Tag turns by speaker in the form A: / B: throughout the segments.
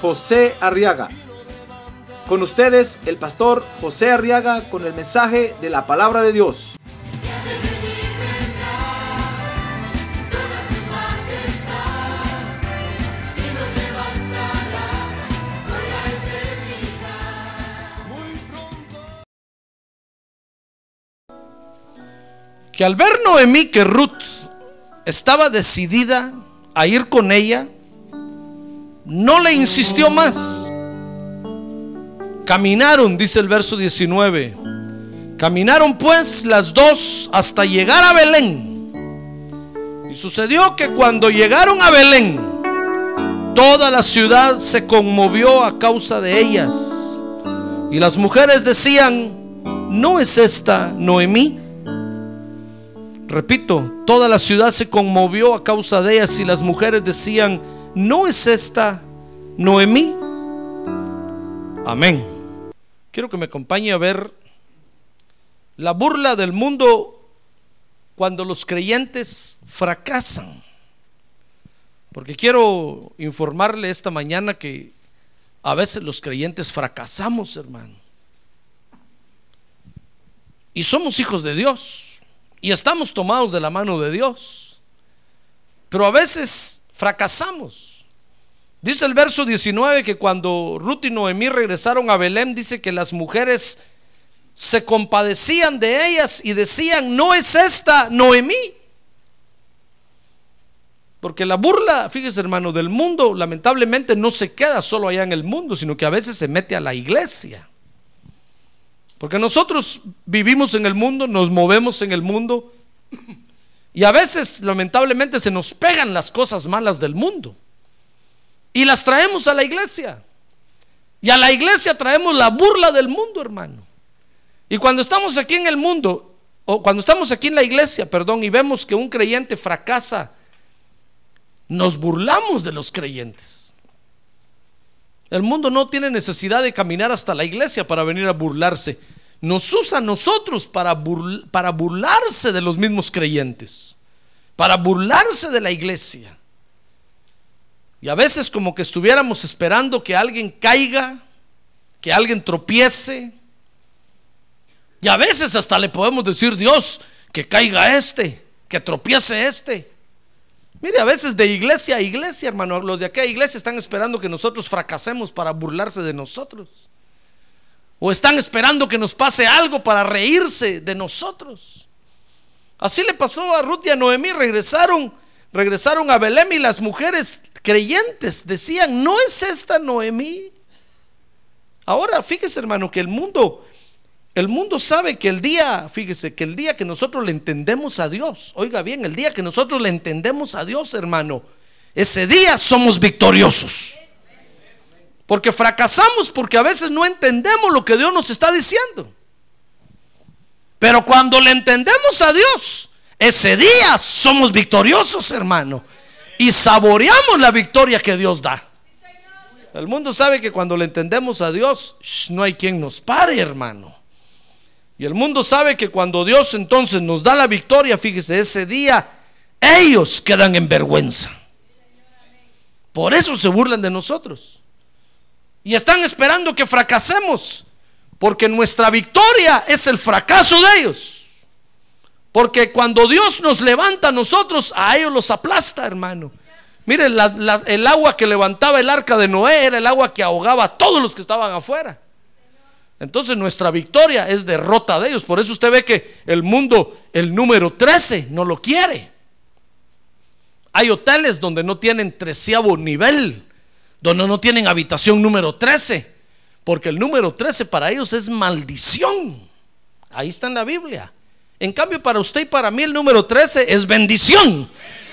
A: José Arriaga. Con ustedes, el pastor José Arriaga con el mensaje de la palabra de Dios.
B: que al ver Noemí que Ruth estaba decidida a ir con ella, no le insistió más. Caminaron, dice el verso 19. Caminaron pues las dos hasta llegar a Belén. Y sucedió que cuando llegaron a Belén, toda la ciudad se conmovió a causa de ellas. Y las mujeres decían, ¿no es esta Noemí? Repito, toda la ciudad se conmovió a causa de ellas y las mujeres decían, ¿no es esta Noemí? Amén. Quiero que me acompañe a ver la burla del mundo cuando los creyentes fracasan. Porque quiero informarle esta mañana que a veces los creyentes fracasamos, hermano. Y somos hijos de Dios. Y estamos tomados de la mano de Dios. Pero a veces fracasamos. Dice el verso 19 que cuando Ruth y Noemí regresaron a Belén, dice que las mujeres se compadecían de ellas y decían, no es esta Noemí. Porque la burla, fíjese hermano, del mundo lamentablemente no se queda solo allá en el mundo, sino que a veces se mete a la iglesia. Porque nosotros vivimos en el mundo, nos movemos en el mundo y a veces lamentablemente se nos pegan las cosas malas del mundo y las traemos a la iglesia. Y a la iglesia traemos la burla del mundo, hermano. Y cuando estamos aquí en el mundo, o cuando estamos aquí en la iglesia, perdón, y vemos que un creyente fracasa, nos burlamos de los creyentes. El mundo no tiene necesidad de caminar hasta la iglesia para venir a burlarse. Nos usa a nosotros para, para burlarse de los mismos creyentes, para burlarse de la iglesia. Y a veces como que estuviéramos esperando que alguien caiga, que alguien tropiece. Y a veces hasta le podemos decir, Dios, que caiga este, que tropiece este. Mire, a veces de iglesia a iglesia, hermano, los de aquella iglesia están esperando que nosotros fracasemos para burlarse de nosotros. O están esperando que nos pase algo para reírse de nosotros. Así le pasó a Ruth y a Noemí, regresaron, regresaron a Belén y las mujeres creyentes decían, ¿no es esta Noemí? Ahora, fíjese hermano, que el mundo, el mundo sabe que el día, fíjese, que el día que nosotros le entendemos a Dios, oiga bien, el día que nosotros le entendemos a Dios, hermano, ese día somos victoriosos. Porque fracasamos porque a veces no entendemos lo que Dios nos está diciendo. Pero cuando le entendemos a Dios, ese día somos victoriosos, hermano. Y saboreamos la victoria que Dios da. El mundo sabe que cuando le entendemos a Dios, no hay quien nos pare, hermano. Y el mundo sabe que cuando Dios entonces nos da la victoria, fíjese, ese día ellos quedan en vergüenza. Por eso se burlan de nosotros. Y están esperando que fracasemos. Porque nuestra victoria es el fracaso de ellos. Porque cuando Dios nos levanta a nosotros, a ellos los aplasta, hermano. Miren, el agua que levantaba el arca de Noé era el agua que ahogaba a todos los que estaban afuera. Entonces nuestra victoria es derrota de ellos. Por eso usted ve que el mundo, el número 13, no lo quiere. Hay hoteles donde no tienen treceavo nivel donde no tienen habitación número 13, porque el número 13 para ellos es maldición. Ahí está en la Biblia. En cambio, para usted y para mí el número 13 es bendición.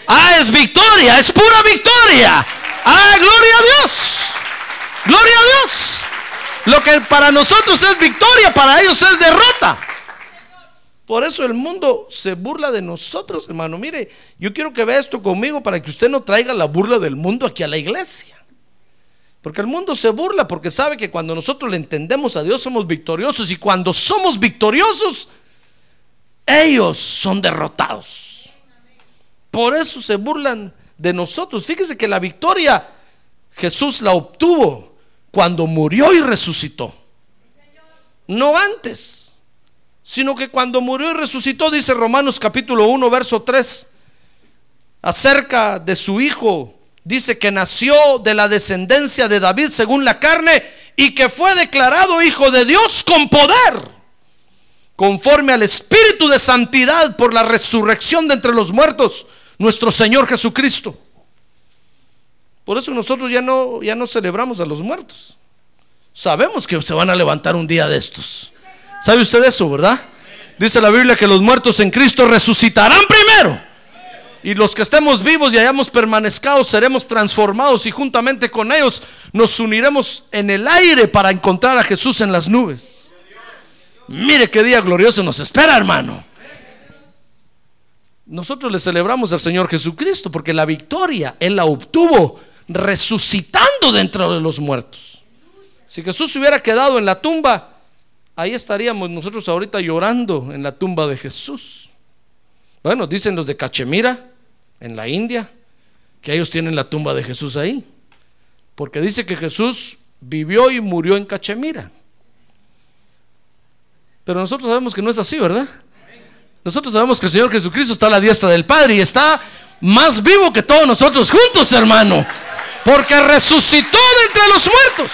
B: Ah, es victoria, es pura victoria. Ah, gloria a Dios. Gloria a Dios. Lo que para nosotros es victoria, para ellos es derrota. Por eso el mundo se burla de nosotros, hermano. Mire, yo quiero que vea esto conmigo para que usted no traiga la burla del mundo aquí a la iglesia. Porque el mundo se burla porque sabe que cuando nosotros le entendemos a Dios somos victoriosos y cuando somos victoriosos, ellos son derrotados. Por eso se burlan de nosotros. Fíjese que la victoria Jesús la obtuvo cuando murió y resucitó. No antes, sino que cuando murió y resucitó, dice Romanos capítulo 1, verso 3, acerca de su Hijo, dice que nació de la descendencia de David según la carne y que fue declarado Hijo de Dios con poder, conforme al Espíritu de Santidad por la resurrección de entre los muertos, nuestro Señor Jesucristo. Por eso nosotros ya no, ya no celebramos a los muertos. Sabemos que se van a levantar un día de estos. ¿Sabe usted eso, verdad? Dice la Biblia que los muertos en Cristo resucitarán primero. Y los que estemos vivos y hayamos permanezcado seremos transformados y juntamente con ellos nos uniremos en el aire para encontrar a Jesús en las nubes. Mire qué día glorioso nos espera, hermano. Nosotros le celebramos al Señor Jesucristo porque la victoria Él la obtuvo resucitando dentro de los muertos. Si Jesús se hubiera quedado en la tumba, ahí estaríamos nosotros ahorita llorando en la tumba de Jesús. Bueno, dicen los de Cachemira, en la India, que ellos tienen la tumba de Jesús ahí. Porque dice que Jesús vivió y murió en Cachemira. Pero nosotros sabemos que no es así, ¿verdad? Nosotros sabemos que el Señor Jesucristo está a la diestra del Padre y está más vivo que todos nosotros juntos, hermano. Porque resucitó de entre los muertos.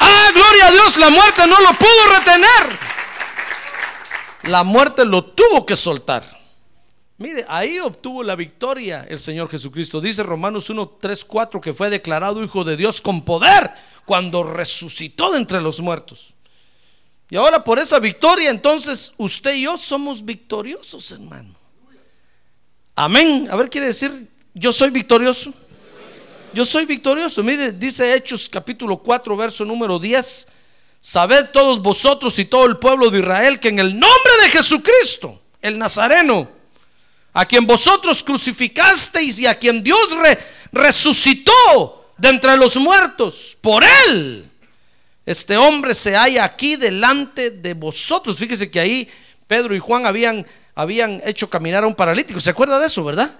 B: Ah, gloria a Dios, la muerte no lo pudo retener. La muerte lo tuvo que soltar. Mire, ahí obtuvo la victoria el Señor Jesucristo. Dice Romanos 1, 3, 4 que fue declarado Hijo de Dios con poder cuando resucitó de entre los muertos. Y ahora por esa victoria, entonces usted y yo somos victoriosos, hermano. Amén. A ver, quiere decir, yo soy victorioso. Yo soy victorioso. Mire, dice Hechos capítulo 4, verso número 10. Sabed todos vosotros y todo el pueblo de Israel que en el nombre de Jesucristo, el Nazareno, a quien vosotros crucificasteis y a quien Dios resucitó de entre los muertos, por él, este hombre se halla aquí delante de vosotros. Fíjese que ahí Pedro y Juan habían, habían hecho caminar a un paralítico. ¿Se acuerda de eso, verdad?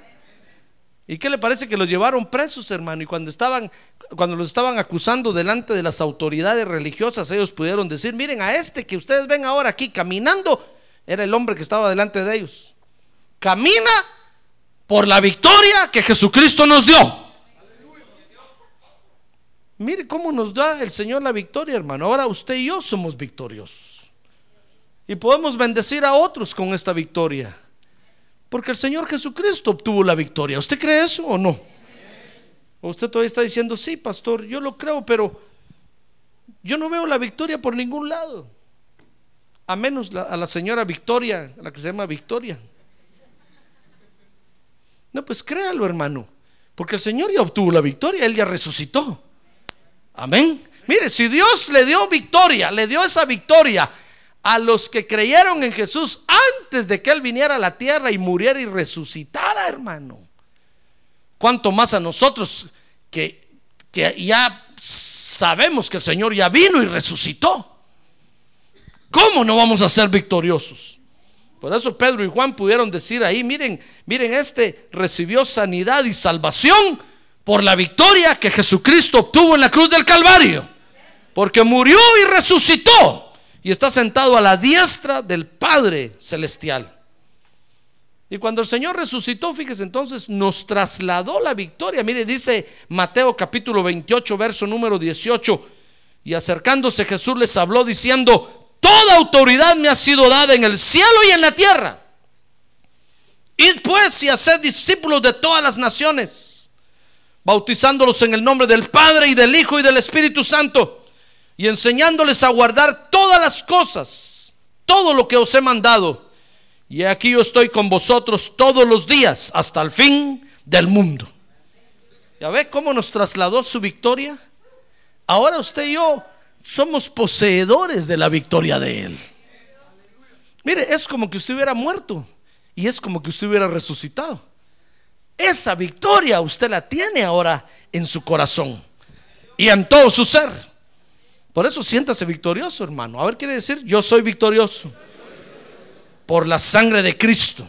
B: ¿Y qué le parece que los llevaron presos, hermano? Y cuando estaban, cuando los estaban acusando delante de las autoridades religiosas, ellos pudieron decir, miren, a este que ustedes ven ahora aquí caminando, era el hombre que estaba delante de ellos. Camina por la victoria que Jesucristo nos dio. Mire cómo nos da el Señor la victoria, hermano. Ahora usted y yo somos victoriosos. Y podemos bendecir a otros con esta victoria. Porque el Señor Jesucristo obtuvo la victoria. ¿Usted cree eso o no? ¿O usted todavía está diciendo, sí, pastor, yo lo creo, pero yo no veo la victoria por ningún lado. A menos a la señora Victoria, la que se llama Victoria. No, pues créalo, hermano. Porque el Señor ya obtuvo la victoria, Él ya resucitó. Amén. Mire, si Dios le dio victoria, le dio esa victoria a los que creyeron en Jesús antes de que Él viniera a la tierra y muriera y resucitara, hermano. Cuanto más a nosotros que, que ya sabemos que el Señor ya vino y resucitó. ¿Cómo no vamos a ser victoriosos? Por eso Pedro y Juan pudieron decir ahí, miren, miren, este recibió sanidad y salvación por la victoria que Jesucristo obtuvo en la cruz del Calvario. Porque murió y resucitó y está sentado a la diestra del Padre Celestial. Y cuando el Señor resucitó, fíjese entonces, nos trasladó la victoria. Mire, dice Mateo capítulo 28, verso número 18. Y acercándose Jesús les habló diciendo, toda autoridad me ha sido dada en el cielo y en la tierra. Id pues y haced discípulos de todas las naciones, bautizándolos en el nombre del Padre y del Hijo y del Espíritu Santo y enseñándoles a guardar todas las cosas, todo lo que os he mandado. Y aquí yo estoy con vosotros todos los días hasta el fin del mundo. ¿Ya ve cómo nos trasladó su victoria? Ahora usted y yo somos poseedores de la victoria de Él. Mire, es como que usted hubiera muerto y es como que usted hubiera resucitado. Esa victoria usted la tiene ahora en su corazón y en todo su ser. Por eso siéntase victorioso, hermano. A ver, quiere decir, yo soy victorioso por la sangre de Cristo.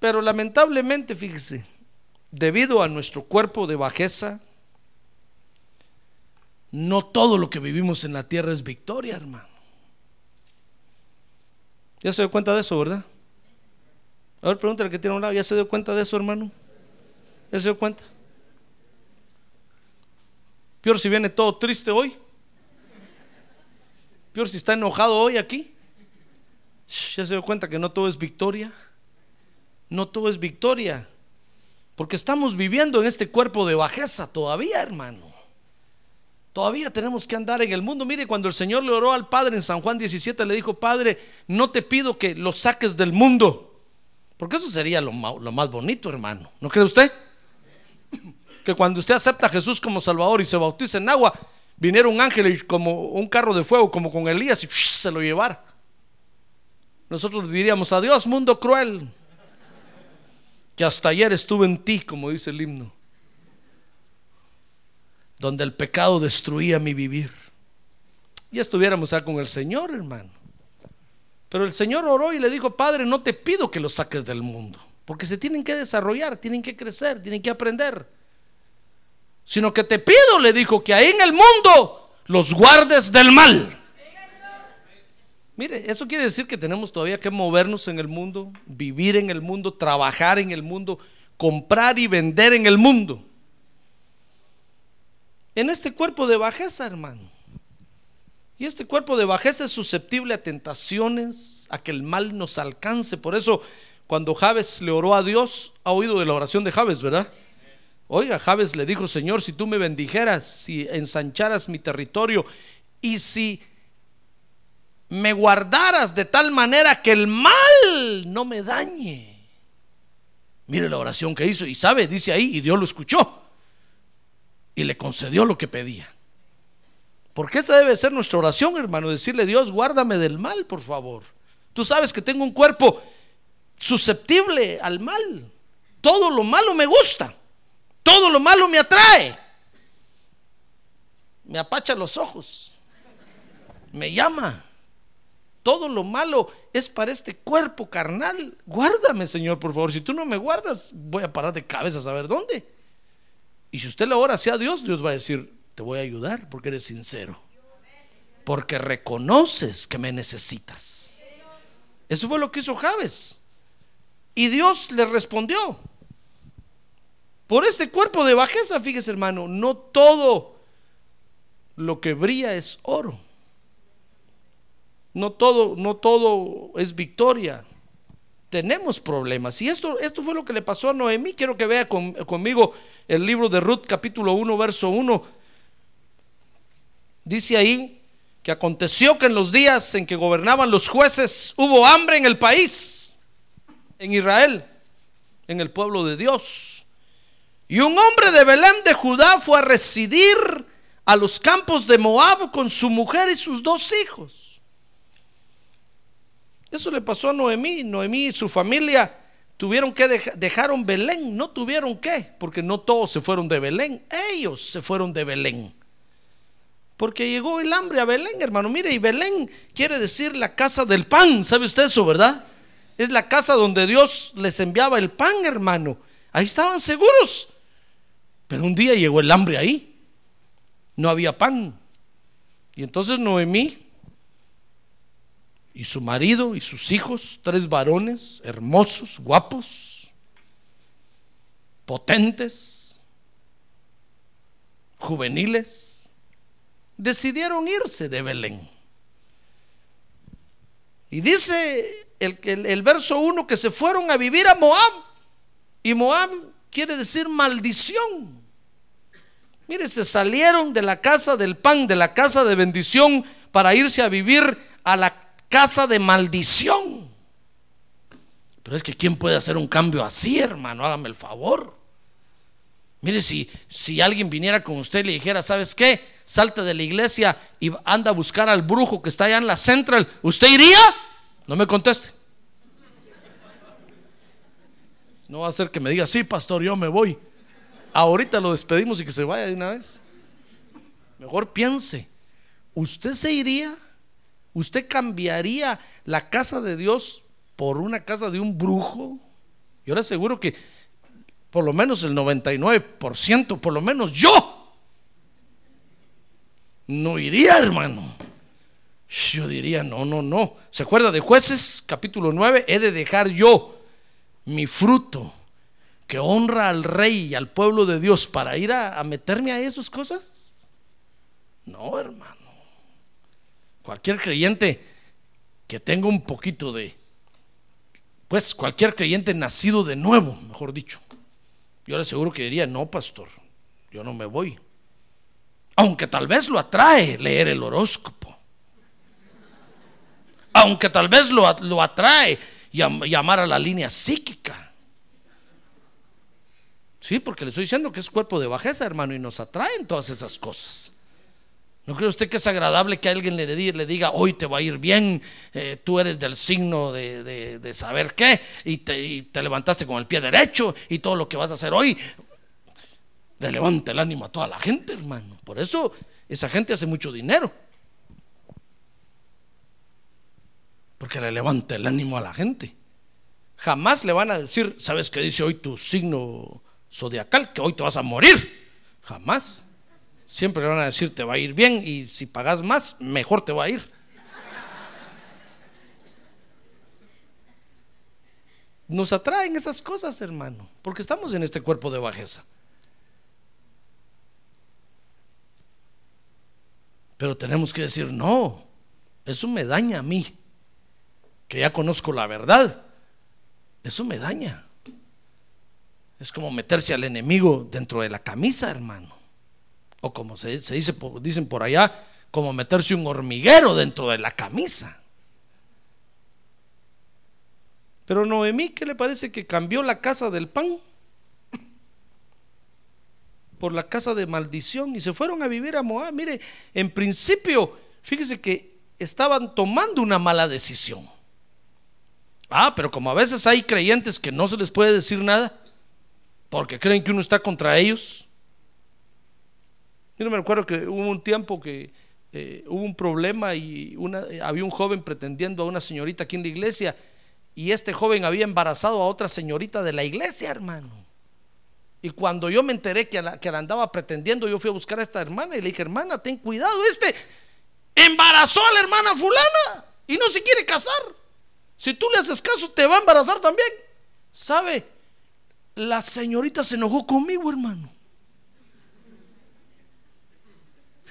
B: Pero lamentablemente, fíjese, debido a nuestro cuerpo de bajeza, no todo lo que vivimos en la tierra es victoria, hermano. ¿Ya se dio cuenta de eso, verdad? A ver, pregúntale al que tiene a un lado, ¿ya se dio cuenta de eso, hermano? ¿Ya se dio cuenta? Peor si viene todo triste hoy. Peor si está enojado hoy aquí. Ya se dio cuenta que no todo es victoria. No todo es victoria. Porque estamos viviendo en este cuerpo de bajeza todavía, hermano. Todavía tenemos que andar en el mundo. Mire, cuando el Señor le oró al Padre en San Juan 17, le dijo, Padre, no te pido que lo saques del mundo. Porque eso sería lo, más bonito, hermano. ¿No cree usted? Que cuando usted acepta a Jesús como Salvador y se bautiza en agua, viniera un ángel y como un carro de fuego, como con Elías, y se lo llevara. Nosotros diríamos, adiós, mundo cruel, que hasta ayer estuve en ti, como dice el himno donde el pecado destruía mi vivir. Y estuviéramos ya con el Señor, hermano. Pero el Señor oró y le dijo, Padre, no te pido que los saques del mundo, porque se tienen que desarrollar, tienen que crecer, tienen que aprender. Sino que te pido, le dijo, que ahí en el mundo los guardes del mal. Mire, eso quiere decir que tenemos todavía que movernos en el mundo, vivir en el mundo, trabajar en el mundo, comprar y vender en el mundo en este cuerpo de bajeza, hermano. Y este cuerpo de bajeza es susceptible a tentaciones, a que el mal nos alcance. Por eso, cuando Javes le oró a Dios, ha oído de la oración de Javes, ¿verdad? Oiga, Javes le dijo, Señor, si tú me bendijeras, si ensancharas mi territorio y si me guardaras de tal manera que el mal no me dañe. Mire la oración que hizo y sabe, dice ahí, y Dios lo escuchó y le concedió lo que pedía. Porque esa debe ser nuestra oración, hermano, decirle, Dios, guárdame del mal, por favor. Tú sabes que tengo un cuerpo susceptible al mal. Todo lo malo me gusta. Todo lo malo me atrae. Me apacha los ojos. Me llama. Todo lo malo es para este cuerpo carnal. Guárdame, Señor, por favor. Si tú no me guardas, voy a parar de cabeza a saber dónde. Y si usted le ora hacia Dios, Dios va a decir, te voy a ayudar porque eres sincero. Porque reconoces que me necesitas. Eso fue lo que hizo Javes. Y Dios le respondió. Por este cuerpo de bajeza, fíjese hermano, no todo lo que brilla es oro. No todo, no todo es victoria tenemos problemas. Y esto, esto fue lo que le pasó a Noemí. Quiero que vea conmigo el libro de Ruth capítulo 1, verso 1. Dice ahí que aconteció que en los días en que gobernaban los jueces hubo hambre en el país, en Israel, en el pueblo de Dios. Y un hombre de Belén de Judá fue a residir a los campos de Moab con su mujer y sus dos hijos. Eso le pasó a Noemí. Noemí y su familia tuvieron que dejar, dejaron Belén. No tuvieron que, porque no todos se fueron de Belén. Ellos se fueron de Belén. Porque llegó el hambre a Belén, hermano. Mire, y Belén quiere decir la casa del pan. ¿Sabe usted eso, verdad? Es la casa donde Dios les enviaba el pan, hermano. Ahí estaban seguros. Pero un día llegó el hambre ahí. No había pan. Y entonces Noemí y su marido y sus hijos, tres varones hermosos, guapos, potentes, juveniles, decidieron irse de Belén. Y dice el, el, verso 1 que se fueron a vivir a Moab. Y Moab quiere decir maldición. Mire, se salieron de la casa del pan, de la casa de bendición, para irse a vivir a la casa de maldición. Pero es que ¿quién puede hacer un cambio así, hermano? Hágame el favor. Mire, si, si alguien viniera con usted y le dijera, ¿sabes qué? Salte de la iglesia y anda a buscar al brujo que está allá en la central, ¿usted iría? No me conteste. No va a ser que me diga, sí, pastor, yo me voy. Ahorita lo despedimos y que se vaya de una vez. Mejor piense, ¿usted se iría? ¿Usted cambiaría la casa de Dios por una casa de un brujo? Yo le aseguro que por lo menos el 99%, por lo menos yo, no iría, hermano. Yo diría, no, no, no. ¿Se acuerda de jueces capítulo 9? He de dejar yo mi fruto que honra al rey y al pueblo de Dios para ir a, a meterme a esas cosas? No, hermano. Cualquier creyente que tenga un poquito de, pues cualquier creyente nacido de nuevo, mejor dicho, yo le aseguro que diría, no, pastor, yo no me voy. Aunque tal vez lo atrae leer el horóscopo. Aunque tal vez lo, lo atrae llamar a la línea psíquica. Sí, porque le estoy diciendo que es cuerpo de bajeza, hermano, y nos atraen todas esas cosas. ¿No cree usted que es agradable que alguien le, diga, hoy te va a ir bien, eh, tú eres del signo de, saber qué, y te, te, levantaste con el pie derecho, y todo lo que vas a hacer hoy, le levanta el ánimo a toda la gente, hermano. Por eso esa gente hace mucho dinero. Porque le levanta el ánimo a la gente. Jamás le van a decir, ¿sabes qué dice hoy tu signo zodiacal? Que hoy te vas a morir. Jamás. Siempre le van a decir, te va a ir bien y si pagas más, mejor te va a ir. Nos atraen esas cosas, hermano, porque estamos en este cuerpo de bajeza. Pero tenemos que decir, no, eso me daña a mí, que ya conozco la verdad. Eso me daña. Es como meterse al enemigo dentro de la camisa, hermano o como se, dice, dicen por allá, como meterse un hormiguero dentro de la camisa. Pero Noemí, ¿qué le parece que cambió la casa del pan por la casa de maldición y se fueron a vivir a Moab? Mire, en principio, fíjese que estaban tomando una mala decisión. Ah, pero como a veces hay creyentes que no se les puede decir nada porque creen que uno está contra ellos, yo no me recuerdo que hubo un tiempo que eh, hubo un problema y eh, había un joven pretendiendo a una señorita aquí en la iglesia y este joven había embarazado a otra señorita de la iglesia, hermano. Y cuando yo me enteré que la, que la andaba pretendiendo, yo fui a buscar a esta hermana y le dije, hermana, ten cuidado, este embarazó a la hermana fulana y no se quiere casar. Si tú le haces caso, te va a embarazar también. ¿Sabe? La señorita se enojó conmigo, hermano.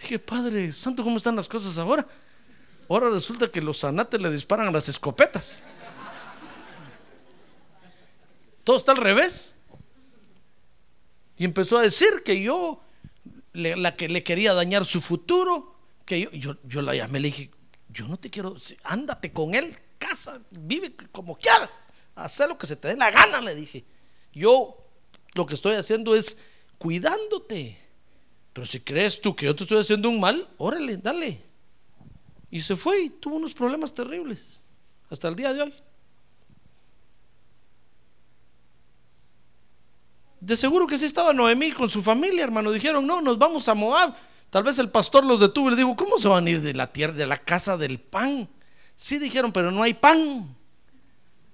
B: Dije, Padre Santo, ¿cómo están las cosas ahora? Ahora resulta que los zanates le disparan a las escopetas. Todo está al revés. Y empezó a decir que yo, la que le quería dañar su futuro, que yo, yo, la llamé, le dije, yo no te quiero, ándate con él, casa, vive como quieras, haz lo que se te dé la gana, le dije. Yo lo que estoy haciendo es cuidándote. Pero si crees tú que yo te estoy haciendo un mal, órale, dale. Y se fue y tuvo unos problemas terribles hasta el día de hoy. De seguro que sí estaba Noemí con su familia, hermano. Dijeron, no, nos vamos a Moab. Tal vez el pastor los detuvo y le dijo, ¿cómo se van a ir de la tierra, de la casa del pan? Sí dijeron, pero no hay pan.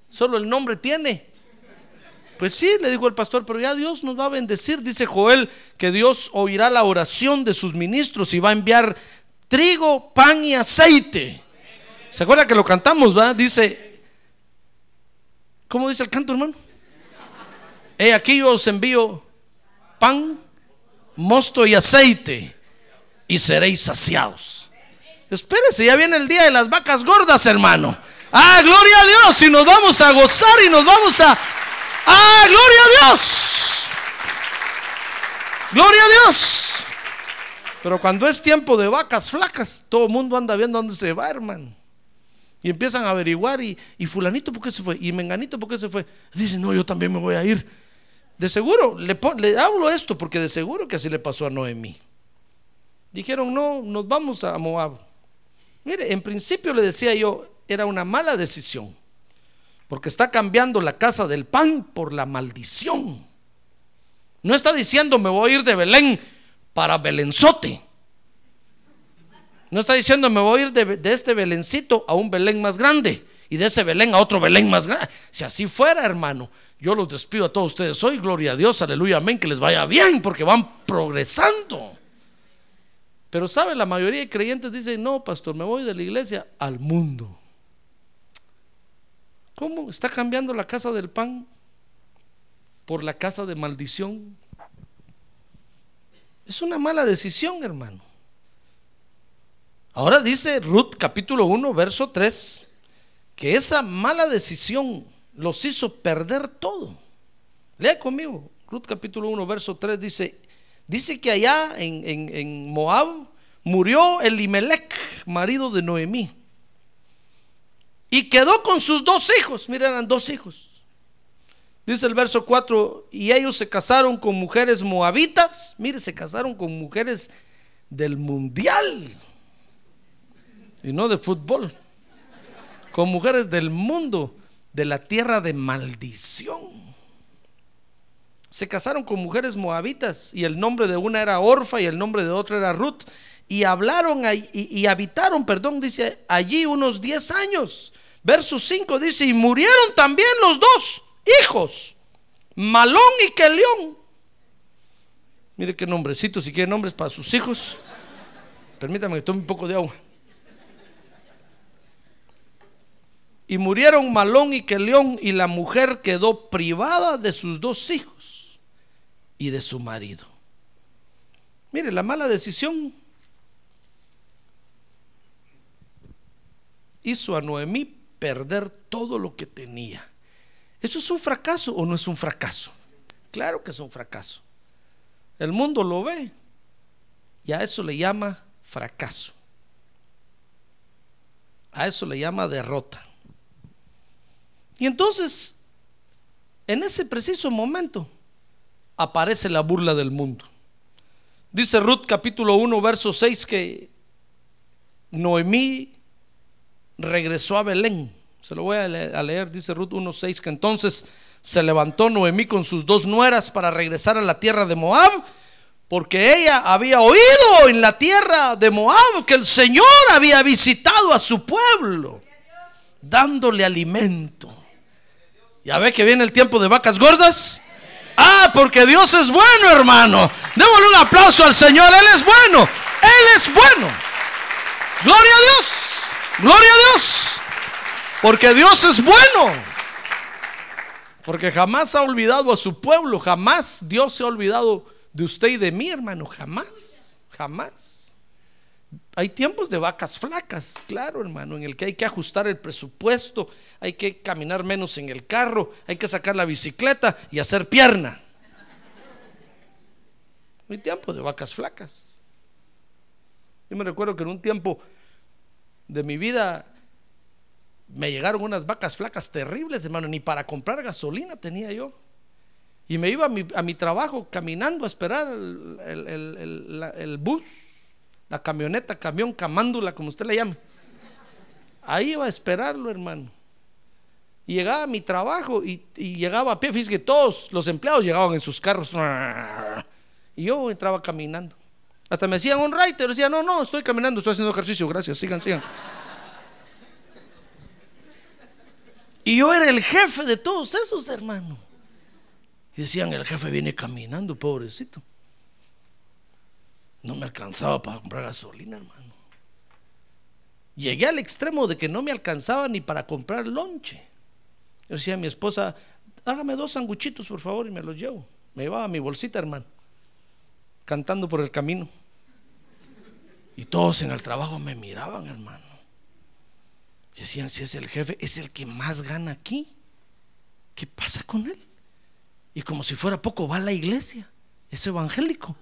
B: Solo el nombre tiene. Pues sí, le dijo el pastor, pero ya Dios nos va a bendecir. Dice Joel que Dios oirá la oración de sus ministros y va a enviar trigo, pan y aceite. ¿Se acuerda que lo cantamos, va? Dice, ¿cómo dice el canto, hermano? He aquí yo os envío pan, mosto y aceite y seréis saciados. Espérese, ya viene el día de las vacas gordas, hermano. Ah, gloria a Dios. Y nos vamos a gozar y nos vamos a ¡Ah, gloria a Dios! ¡Gloria a Dios! Pero cuando es tiempo de vacas flacas, todo el mundo anda viendo dónde se va, hermano. Y empiezan a averiguar, y, fulanito, ¿por qué se fue? Y menganito, ¿por qué se fue? Dicen, no, yo también me voy a ir. De seguro, le, le hablo esto porque de seguro que así le pasó a Noemí. Dijeron, no, nos vamos a Moab. Mire, en principio le decía yo, era una mala decisión, porque está cambiando la casa del pan por la maldición. No está diciendo, me voy a ir de Belén para Belenzote. No está diciendo, me voy a ir de, de este Belencito a un Belén más grande y de ese Belén a otro Belén más grande. Si así fuera, hermano, yo los despido a todos ustedes hoy. Gloria a Dios, aleluya, amén, que les vaya bien porque van progresando. Pero sabe, la mayoría de creyentes dicen, no, pastor, me voy de la iglesia al mundo. ¿Cómo está cambiando la casa del pan por la casa de maldición? Es una mala decisión, hermano. Ahora dice Ruth capítulo 1, verso 3, que esa mala decisión los hizo perder todo. Lea conmigo, Ruth capítulo 1, verso 3 dice, dice que allá en, en- en Moab murió Elimelech, marido de Noemí, y quedó con sus dos hijos, miren, eran dos hijos. Dice el verso 4, y ellos se casaron con mujeres moabitas, mire, se casaron con mujeres del mundial y no de fútbol, con mujeres del mundo, de la tierra de maldición. Se casaron con mujeres moabitas y el nombre de una era Orfa y el nombre de otra era Ruth. Y hablaron y habitaron, perdón, dice allí unos 10 años. Verso 5 dice, y murieron también los dos hijos, Malón y Kelión. Mire qué nombrecito, si quiere nombres para sus hijos. Permítame que tome un poco de agua. Y murieron Malón y Kelión y la mujer quedó privada de sus dos hijos y de su marido. Mire, la mala decisión hizo a Noemí perder todo lo que tenía. ¿Eso es un fracaso o no es un fracaso? Claro que es un fracaso. El mundo lo ve y a eso le llama fracaso. A eso le llama derrota. Y entonces, en ese preciso momento, aparece la burla del mundo. Dice Ruth capítulo 1, verso 6 que Noemí regresó a Belén. Se lo voy a le- a leer, dice Ruth 1.6, que entonces se levantó Noemí con sus dos nueras para regresar a la tierra de Moab, porque ella había oído en la tierra de Moab que el Señor había visitado a su pueblo, dándole alimento. ¿Ya ve que viene el tiempo de vacas gordas? Ah, porque Dios es bueno, hermano. Démosle un aplauso al Señor. Él es bueno. Él es bueno. Gloria a Dios. Gloria a Dios. Porque Dios es bueno. Porque jamás ha olvidado a su pueblo. Jamás Dios se ha olvidado de usted y de mí, hermano. Jamás. Jamás. Hay tiempos de vacas flacas, claro, hermano, en el que hay que ajustar el presupuesto, hay que caminar menos en el carro, hay que sacar la bicicleta y hacer pierna. Hay tiempos de vacas flacas. Yo me recuerdo que en un tiempo de mi vida me llegaron unas vacas flacas terribles, hermano, ni para comprar gasolina tenía yo. Y me iba a mi, a mi trabajo caminando a esperar el, el- el- el- bus, la camioneta, camión, camándula, como usted le llame. Ahí iba a esperarlo, hermano. Y llegaba a mi trabajo y, y llegaba a pie. Fíjese que todos los empleados llegaban en sus carros. Y yo entraba caminando. Hasta me decían un writer. Decía, no, no, estoy caminando, estoy haciendo ejercicio. Gracias, sigan, sigan. Y yo era el jefe de todos esos, hermano. Y decían, el jefe viene caminando, pobrecito. No me alcanzaba para comprar gasolina, hermano. Llegué al extremo de que no me alcanzaba ni para comprar lonche. Yo decía a mi esposa, hágame dos sanguchitos, por favor, y me los llevo. Me llevaba mi bolsita, hermano, cantando por el camino. Y todos en el trabajo me miraban, hermano. Y decían, si es el jefe, es el que más gana aquí. ¿Qué pasa con él? Y como si fuera poco, va a la iglesia. Es evangélico.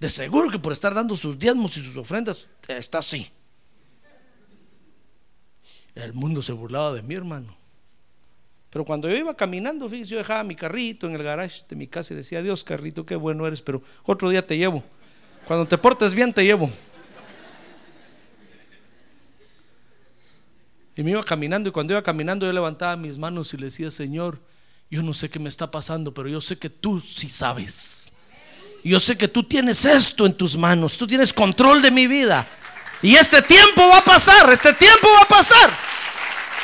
B: De seguro que por estar dando sus diezmos y sus ofrendas está así. El mundo se burlaba de mí, hermano. Pero cuando yo iba caminando, fíjese, yo dejaba mi carrito en el garage de mi casa y decía, Dios, carrito, qué bueno eres, pero otro día te llevo. Cuando te portes bien, te llevo. Y me iba caminando y cuando iba caminando yo levantaba mis manos y le decía, Señor, yo no sé qué me está pasando, pero yo sé que tú sí sabes. Yo sé que tú tienes esto en tus manos, tú tienes control de mi vida. Y este tiempo va a pasar, este tiempo va a pasar.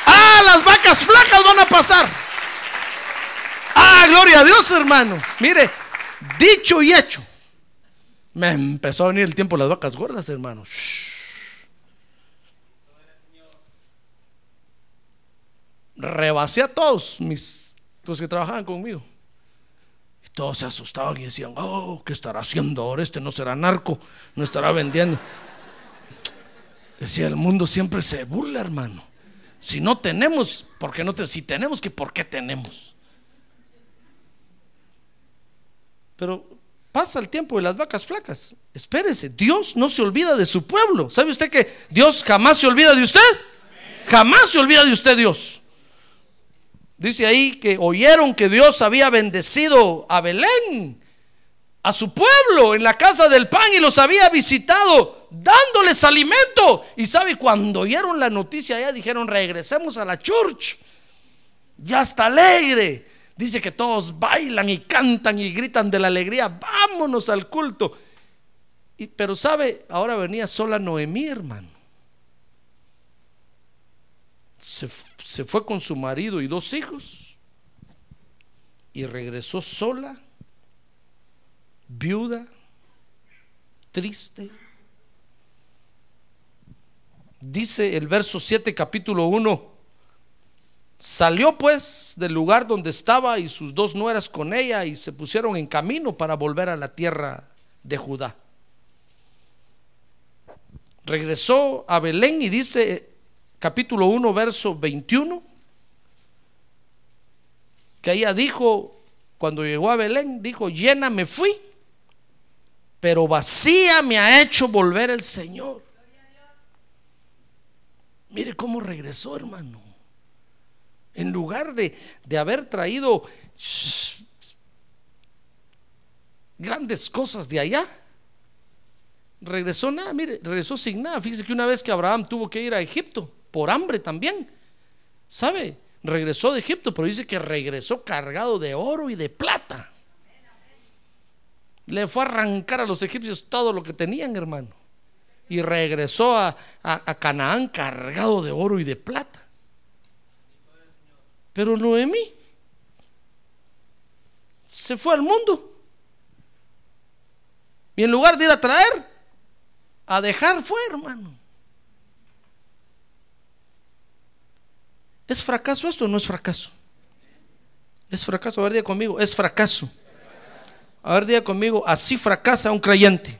B: Ah, las vacas flacas van a pasar. Ah, gloria a Dios, hermano. Mire, dicho y hecho. Me empezó a venir el tiempo las vacas gordas, hermano. Rebasé a todos mis los que trabajaban conmigo. Y todos se asustaban y decían, oh, ¿qué estará haciendo ahora? Este no será narco, no estará vendiendo. Decía, el mundo siempre se burla, hermano. Si no tenemos, ¿por qué no tenemos? Si tenemos, que ¿por qué tenemos? Pero pasa el tiempo de las vacas flacas. Espérese, Dios no se olvida de su pueblo. ¿Sabe usted que Dios jamás se olvida de usted? Jamás se olvida de usted, Dios. Dice ahí que oyeron que Dios había bendecido a Belén, a su pueblo, en la casa del pan y los había visitado, dándoles alimento. Y sabe, cuando oyeron la noticia, ya dijeron, regresemos a la church. Ya está alegre. Dice que todos bailan y cantan y gritan de la alegría. Vámonos al culto. Y, pero sabe, ahora venía sola Noemí, hermano. Se, se fue con su marido y dos hijos y regresó sola, viuda, triste. Dice el verso 7, capítulo 1. Salió pues del lugar donde estaba y sus dos nueras con ella y se pusieron en camino para volver a la tierra de Judá. Regresó a Belén y dice capítulo 1, verso 21, que ella dijo, cuando llegó a Belén, dijo, llena me fui, pero vacía me ha hecho volver el Señor. Mire cómo regresó, hermano. En lugar de, de haber traído grandes cosas de allá, regresó nada, mire, regresó sin nada. Fíjese que una vez que Abraham tuvo que ir a Egipto, por hambre también. ¿Sabe? Regresó de Egipto, pero dice que regresó cargado de oro y de plata. Le fue a arrancar a los egipcios todo lo que tenían, hermano. Y regresó a, a, Canaán cargado de oro y de plata. Pero Noemí se fue al mundo. Y en lugar de ir a traer, a dejar fue, hermano. ¿Es fracaso esto o no es fracaso? Es fracaso. A ver, día conmigo, es fracaso. A ver, día conmigo, así fracasa un creyente.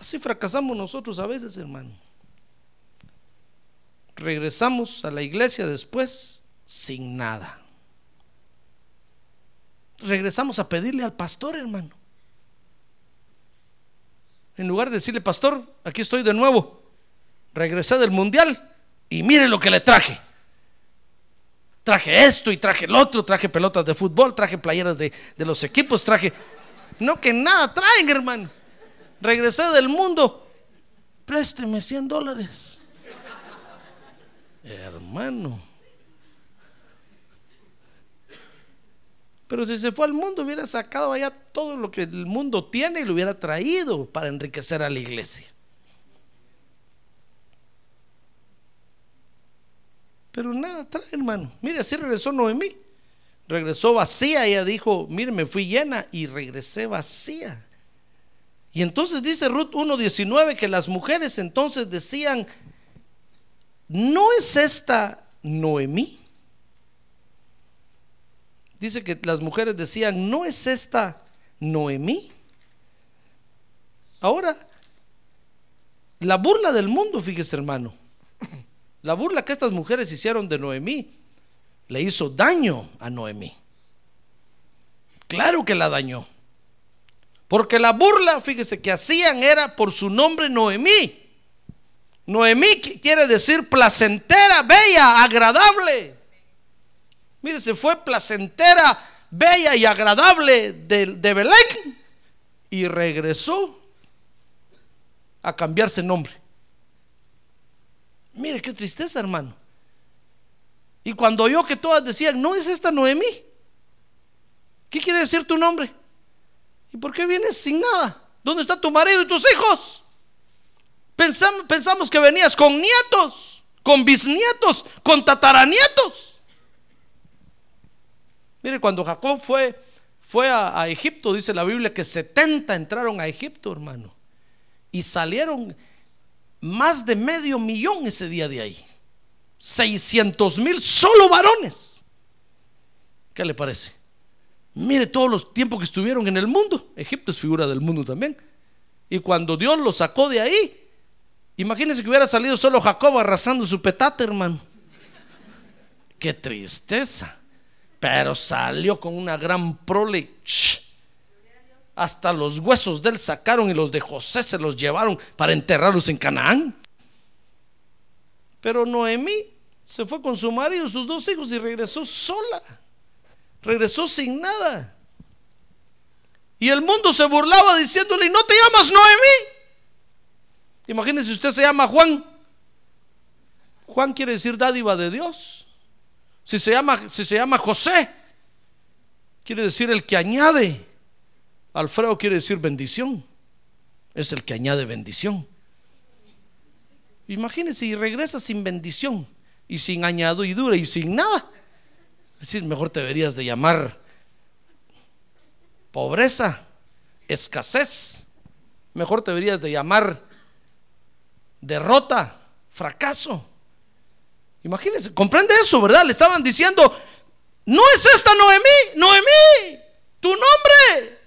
B: Así fracasamos nosotros a veces, hermano. Regresamos a la iglesia después sin nada. Regresamos a pedirle al pastor, hermano. En lugar de decirle, pastor, aquí estoy de nuevo regresé del mundial y mire lo que le traje. Traje esto y traje el otro, traje pelotas de fútbol, traje playeras de, los equipos, traje... No que nada traen, hermano. Regresé del mundo. Présteme 100 dólares. Hermano. Pero si se fue al mundo, hubiera sacado allá todo lo que el mundo tiene y lo hubiera traído para enriquecer a la iglesia. Pero nada trae, hermano. Mire, así regresó Noemí. Regresó vacía. Ella dijo, mire, me fui llena y regresé vacía. Y entonces dice Ruth 1.19 que las mujeres entonces decían, ¿no es esta Noemí? Dice que las mujeres decían, ¿no es esta Noemí? Ahora, la burla del mundo, fíjese hermano, la burla que estas mujeres hicieron de Noemí le hizo daño a Noemí. Claro que la dañó. Porque la burla, fíjese, que hacían era por su nombre Noemí. Noemí quiere decir placentera, bella, agradable. Mire, se fue placentera, bella y agradable de, Belén y regresó a cambiarse nombre. Mire qué tristeza, hermano. Y cuando oyó que todas decían, no es esta Noemí. ¿Qué quiere decir tu nombre? ¿Y por qué vienes sin nada? ¿Dónde está tu marido y tus hijos? Pensamos, que venías con nietos, con bisnietos, con tataranietos. Mire, cuando Jacob fue, fue a, a Egipto, dice la Biblia que 70 entraron a Egipto, hermano. Y salieron más de medio millón ese día de ahí. 600 mil solo varones. ¿Qué le parece? Mire todos los tiempos que estuvieron en el mundo. Egipto es figura del mundo también. Y cuando Dios los sacó de ahí, imagínense que hubiera salido solo Jacob arrastrando su petate, hermano. Qué tristeza. Pero salió con una gran prole. Hasta los huesos de él sacaron y los de José se los llevaron para enterrarlos en Canaán. Pero Noemí se fue con su marido, sus dos hijos y regresó sola. Regresó sin nada. Y el mundo se burlaba diciéndole, ¿no te llamas Noemí? Imagínese usted se llama Juan. Juan quiere decir dádiva de Dios. Si se llama, si se llama José, quiere decir el que añade. Alfredo quiere decir bendición. Es el que añade bendición. Imagínese y regresa sin bendición y sin añadidura y sin nada. Es decir, mejor te deberías de llamar pobreza, escasez. Mejor te deberías de llamar derrota, fracaso. Imagínense, comprende eso, ¿verdad? Le estaban diciendo, no es esta Noemí, Noemí, tu nombre.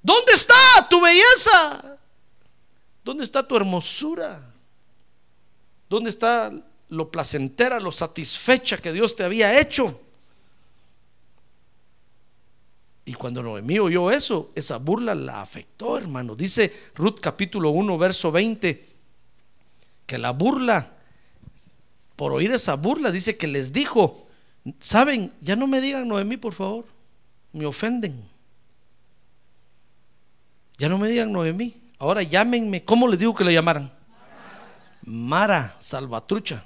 B: ¿Dónde está tu belleza? ¿Dónde está tu hermosura? ¿Dónde está lo placentera, lo satisfecha que Dios te había hecho? Y cuando Noemí oyó eso, esa burla la afectó, hermano. Dice Ruth capítulo 1, verso 20, que la burla, por oír esa burla, dice que les dijo, saben, ya no me digan Noemí, por favor, me ofenden. Ya no me digan Noemí, ahora llámenme, ¿cómo les digo que le llamaran? Mara Salvatrucha.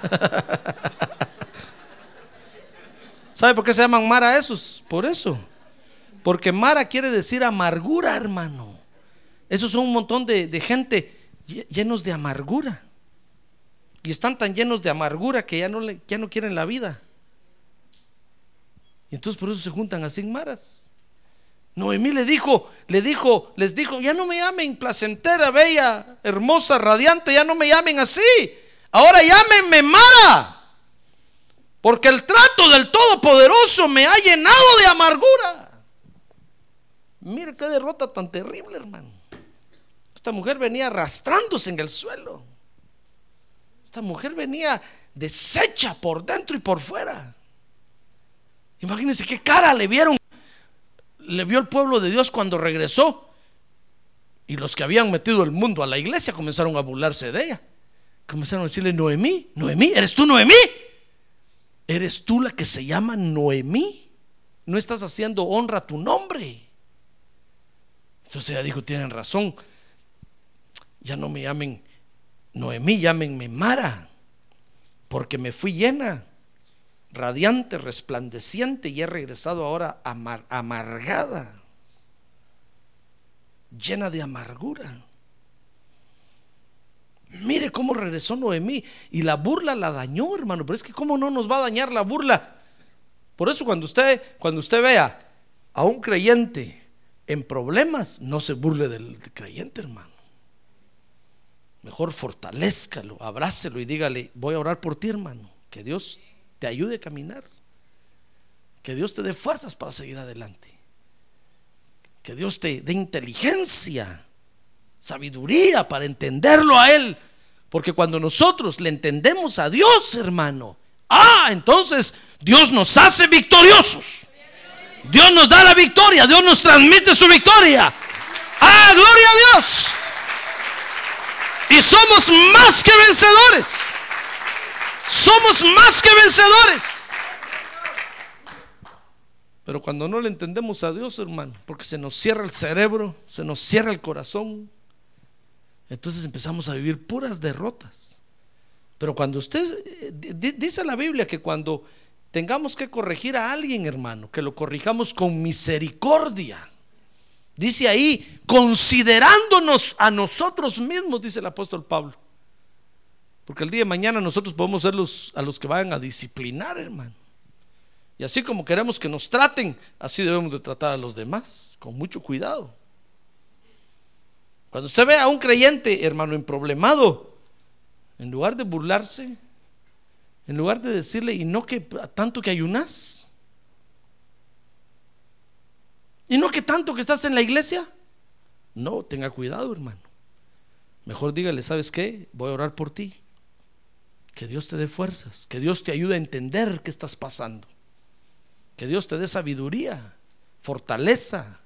B: ¿Sabe por qué se llaman Mara esos? Por eso. Porque Mara quiere decir amargura, hermano. Esos son un montón de, gente llenos de amargura. Y están tan llenos de amargura que ya no, le, ya no quieren la vida. Y entonces por eso se juntan así en Maras. Noemí le dijo, le dijo, les dijo, ya no me llamen placentera, bella, hermosa, radiante, ya no me llamen así. Ahora llámenme Mara. Porque el trato del Todopoderoso me ha llenado de amargura. Mire qué derrota tan terrible, hermano. Esta mujer venía arrastrándose en el suelo. Esta mujer venía deshecha por dentro y por fuera. Imagínense qué cara le vieron le vio el pueblo de Dios cuando regresó. Y los que habían metido el mundo a la iglesia comenzaron a burlarse de ella. Comenzaron a decirle, Noemí, Noemí, ¿eres tú Noemí? ¿Eres tú la que se llama Noemí? No estás haciendo honra a tu nombre. Entonces ella dijo, tienen razón. Ya no me llamen Noemí, llámenme Mara, porque me fui llena radiante, resplandeciente y he regresado ahora amargada, llena de amargura. Mire cómo regresó Noemí y la burla la dañó, hermano, pero es que cómo no nos va a dañar la burla. Por eso cuando usted cuando usted vea a un creyente en problemas, no se burle del creyente, hermano. Mejor fortalezcalo, abrácelo y dígale, voy a orar por ti, hermano. Que Dios te ayude a caminar. Que Dios te dé fuerzas para seguir adelante. Que Dios te dé inteligencia, sabiduría para entenderlo a Él. Porque cuando nosotros le entendemos a Dios, hermano, ah, entonces Dios nos hace victoriosos. Dios nos da la victoria, Dios nos transmite su victoria. Ah, gloria a Dios. Y somos más que vencedores. Somos más que vencedores. Pero cuando no le entendemos a Dios, hermano, porque se nos cierra el cerebro, se nos cierra el corazón, entonces empezamos a vivir puras derrotas. Pero cuando usted, eh, di- dice la Biblia que cuando tengamos que corregir a alguien, hermano, que lo corrijamos con misericordia. Dice ahí, considerándonos a nosotros mismos, dice el apóstol Pablo. Porque el día de mañana nosotros podemos ser los, a los que vayan a disciplinar, hermano. Y así como queremos que nos traten, así debemos de tratar a los demás, con mucho cuidado. Cuando usted ve a un creyente, hermano, emproblemado, en lugar de burlarse, en lugar de decirle, y no que tanto que ayunas, y no que tanto que estás en la iglesia, no, tenga cuidado, hermano. Mejor dígale, ¿sabes qué? Voy a orar por ti. Que Dios te dé fuerzas, que Dios te ayude a entender qué estás pasando. Que Dios te dé sabiduría, fortaleza.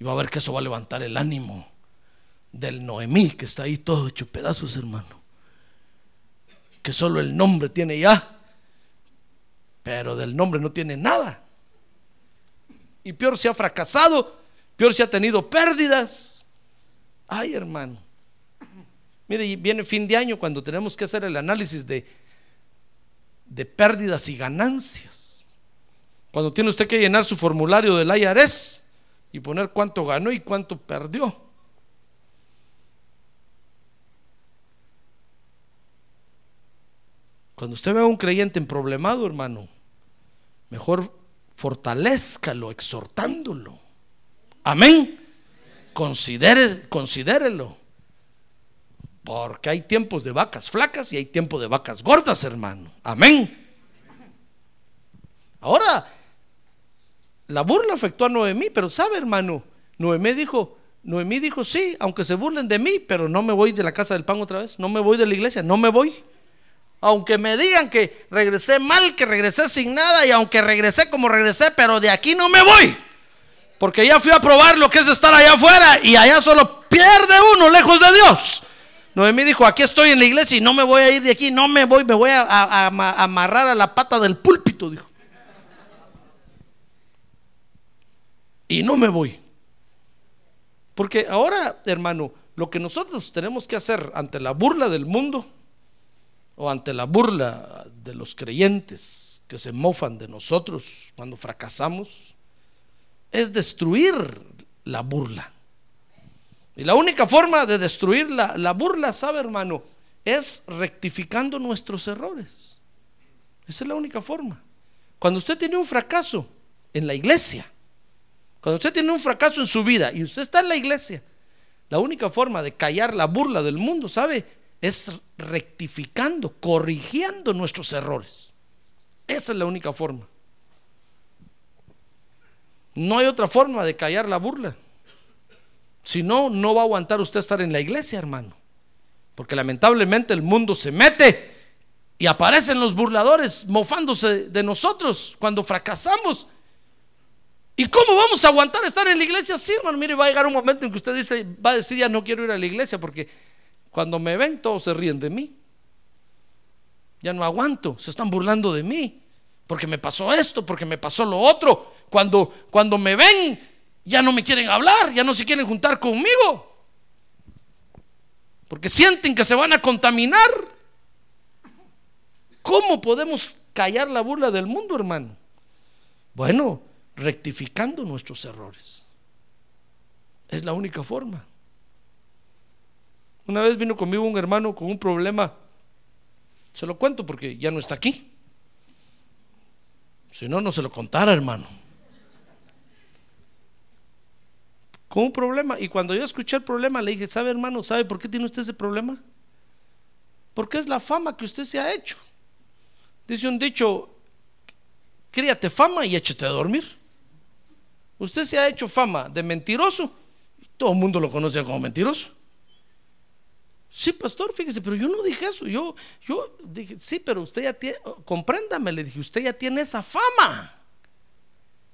B: Y va a ver que eso va a levantar el ánimo del Noemí, que está ahí todo hecho pedazos, hermano. Que solo el nombre tiene ya, pero del nombre no tiene nada. Y peor si ha fracasado, peor si ha tenido pérdidas. Ay, hermano. Mire, viene fin de año cuando tenemos que hacer el análisis de, de pérdidas y ganancias. Cuando tiene usted que llenar su formulario del IRS y poner cuánto ganó y cuánto perdió. Cuando usted ve a un creyente en problemado, hermano, mejor fortalezcalo exhortándolo. Amén. Considere, considérelo. Porque hay tiempos de vacas flacas y hay tiempos de vacas gordas, hermano. Amén. Ahora, la burla afectó a Noemí, pero sabe, hermano, Noemí dijo, Noemí dijo, sí, aunque se burlen de mí, pero no me voy de la casa del pan otra vez, no me voy de la iglesia, no me voy. Aunque me digan que regresé mal, que regresé sin nada, y aunque regresé como regresé, pero de aquí no me voy. Porque ya fui a probar lo que es estar allá afuera y allá solo pierde uno lejos de Dios. Noemí dijo, aquí estoy en la iglesia y no me voy a ir de aquí, no me voy, me voy a, a- a ama- amarrar a la pata del púlpito, dijo. Y no me voy. Porque ahora, hermano, lo que nosotros tenemos que hacer ante la burla del mundo o ante la burla de los creyentes que se mofan de nosotros cuando fracasamos, es destruir la burla. Y la única forma de destruir la, la burla, ¿sabe, hermano? Es rectificando nuestros errores. Esa es la única forma. Cuando usted tiene un fracaso en la iglesia, cuando usted tiene un fracaso en su vida y usted está en la iglesia, la única forma de callar la burla del mundo, ¿sabe? Es rectificando, corrigiendo nuestros errores. Esa es la única forma. No hay otra forma de callar la burla. Si no, no va a aguantar usted estar en la iglesia, hermano. Porque lamentablemente el mundo se mete y aparecen los burladores mofándose de nosotros cuando fracasamos. ¿Y cómo vamos a aguantar estar en la iglesia así, hermano? Mire, va a llegar un momento en que usted dice, va a decir, ya no quiero ir a la iglesia porque cuando me ven todos se ríen de mí. Ya no aguanto, se están burlando de mí. Porque me pasó esto, porque me pasó lo otro. Cuando, cuando me ven, ya no me quieren hablar, ya no se quieren juntar conmigo. Porque sienten que se van a contaminar. ¿Cómo podemos callar la burla del mundo, hermano? Bueno, rectificando nuestros errores. Es la única forma. Una vez vino conmigo un hermano con un problema. Se lo cuento porque ya no está aquí. Si no, no se lo contara, hermano. Con un problema. Y cuando yo escuché el problema, le dije, ¿sabe, hermano? ¿Sabe por qué tiene usted ese problema? Porque es la fama que usted se ha hecho. Dice un dicho, críate fama y échate a dormir. Usted se ha hecho fama de mentiroso. Todo el mundo lo conoce como mentiroso. Sí, pastor, fíjese, pero yo no dije eso. Yo, yo dije, sí, pero usted ya tiene, compréndame, le dije, usted ya tiene esa fama.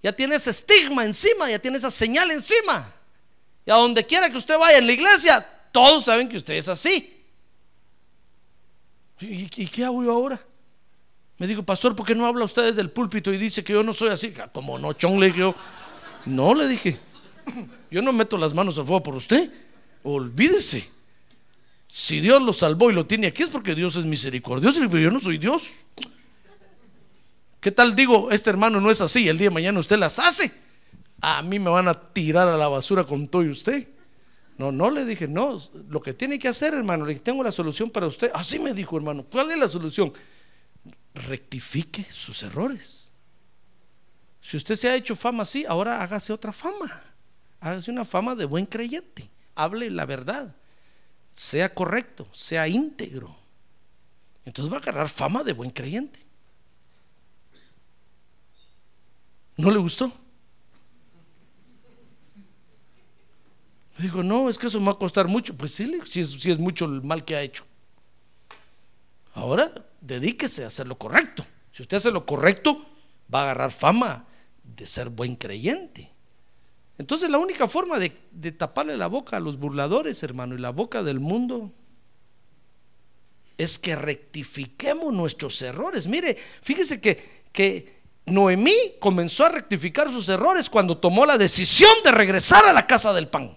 B: Ya tiene ese estigma encima, ya tiene esa señal encima. Y a donde quiera que usted vaya en la iglesia, Todos saben que usted es así. ¿Y, qué hago yo ahora? Me dijo, pastor, ¿por qué no habla usted desde el púlpito y dice que yo no soy así? Ah, Como no, chon, le dije yo. No, le dije, yo no meto las manos al fuego por usted. Olvídese. Si Dios lo salvó y lo tiene aquí es porque Dios es misericordioso, pero yo no soy Dios. ¿Qué tal digo, este hermano no es así? El día de mañana usted las hace. A mí me van a tirar a la basura con todo y usted. No, no le dije, no, lo que tiene que hacer, hermano, le dije, tengo la solución para usted. Así me dijo, hermano, ¿cuál es la solución? Rectifique sus errores. Si usted se ha hecho fama así, ahora hágase otra fama. Hágase una fama de buen creyente. Hable la verdad. Sea correcto, sea íntegro. Entonces va a agarrar fama de buen creyente. ¿No le gustó? Dijo, no, es que eso me va a costar mucho. Pues sí, si es, si es mucho el mal que ha hecho. Ahora dedíquese a hacer lo correcto. Si usted hace lo correcto, va a agarrar fama de ser buen creyente. Entonces la única forma de, taparle la boca a los burladores, hermano, y la boca del mundo, es que rectifiquemos nuestros errores. Mire, fíjese que, que Noemí comenzó a rectificar sus errores cuando tomó la decisión de regresar a la casa del pan.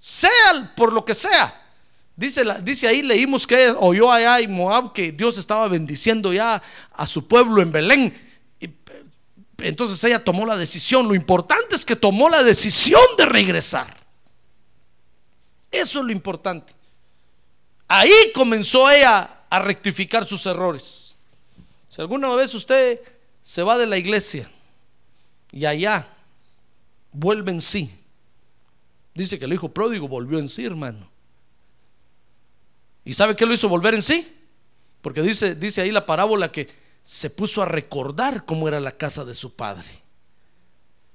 B: Sea por lo que sea. Dice, dice ahí, leímos que oyó allá en Moab que Dios estaba bendiciendo ya a su pueblo en Belén. Entonces ella tomó la decisión. Lo importante es que tomó la decisión de regresar. Eso es lo importante. Ahí comenzó ella a rectificar sus errores. Si alguna vez usted se va de la iglesia y allá vuelve en sí, dice que el hijo pródigo volvió en sí, hermano. ¿Y sabe qué lo hizo volver en sí? Porque dice, dice ahí la parábola que se puso a recordar cómo era la casa de su padre.